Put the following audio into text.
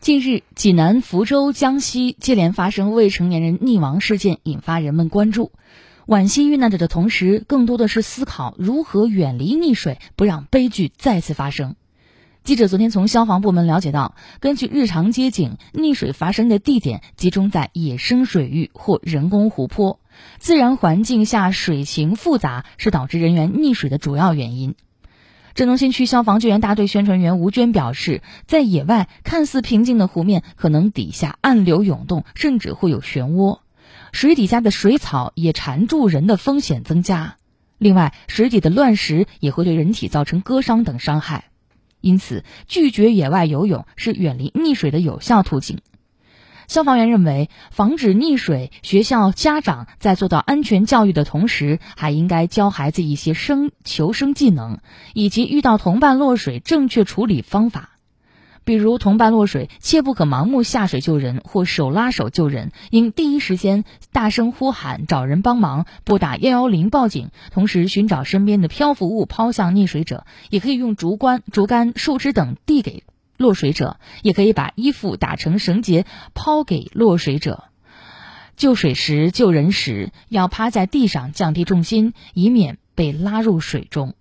近日，济南、福州、江西接连发生未成年人溺亡事件，引发人们关注。惋惜遇难者的同时，更多的是思考如何远离溺水，不让悲剧再次发生。记者昨天从消防部门了解到，根据日常接警，溺水发生的地点集中在野生水域或人工湖泊，自然环境下水情复杂是导致人员溺水的主要原因。郑东新区消防救援大队宣传员吴娟表示，在野外看似平静的湖面，可能底下暗流涌动，甚至会有漩涡，水底下的水草也缠住人的风险增加。另外，水底的乱石也会对人体造成割伤等伤害，因此拒绝野外游泳是远离溺水的有效途径。消防员认为，防止溺水，学校家长在做到安全教育的同时，还应该教孩子一些生求生技能，以及遇到同伴落水正确处理方法。比如，同伴落水，切不可盲目下水救人或手拉手救人，应第一时间大声呼喊找人帮忙，拨打幺幺零报警，同时寻找身边的漂浮物抛向溺水者，也可以用竹竿、竹竿、树枝等递给。落水者也可以把衣服打成绳结抛给落水者。救水时、救人时要趴在地上，降低重心，以免被拉入水中。